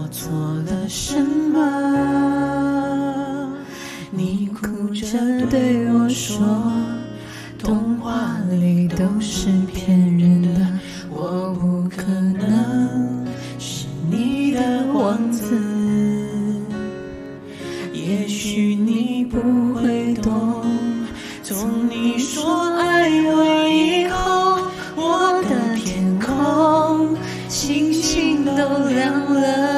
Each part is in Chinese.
我做了什么？你哭着对我说，童话里都是骗人的，我不可能是你的王子。也许你不会懂，从你说爱我以后，我的天空星星都亮了。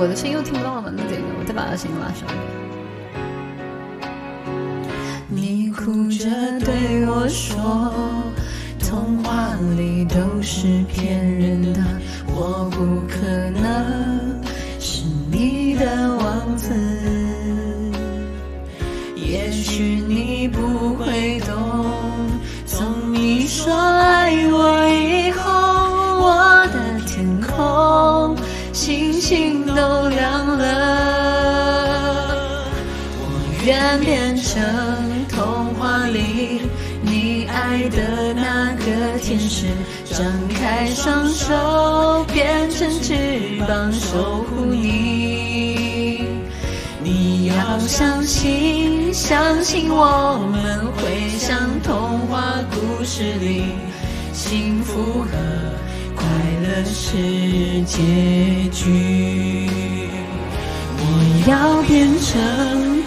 我的声音又听不到了，那得我再把它声音拉上一点。你哭着对我说，童话里都是骗人的，我不可能是你的王子。也许你不愿变成童话里你爱的那个天使，张开双手，变成翅膀守护你。你要相信，相信我们会像童话故事里，幸福和快乐是结局。我要变成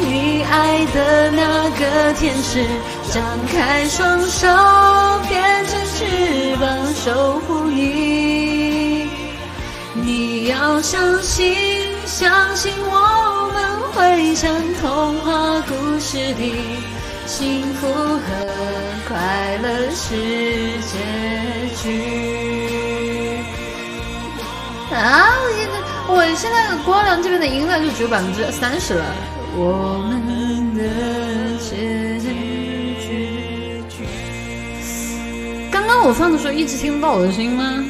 你爱的那个天使，张开双手，变成翅膀守护你。你要相信，相信我们会像童话故事里，幸福和快乐是结局。啊！我现在我现在光良这边的音量就只有百分之三十了。我们的结局。刚刚我放的时候一直听不到我的声音吗？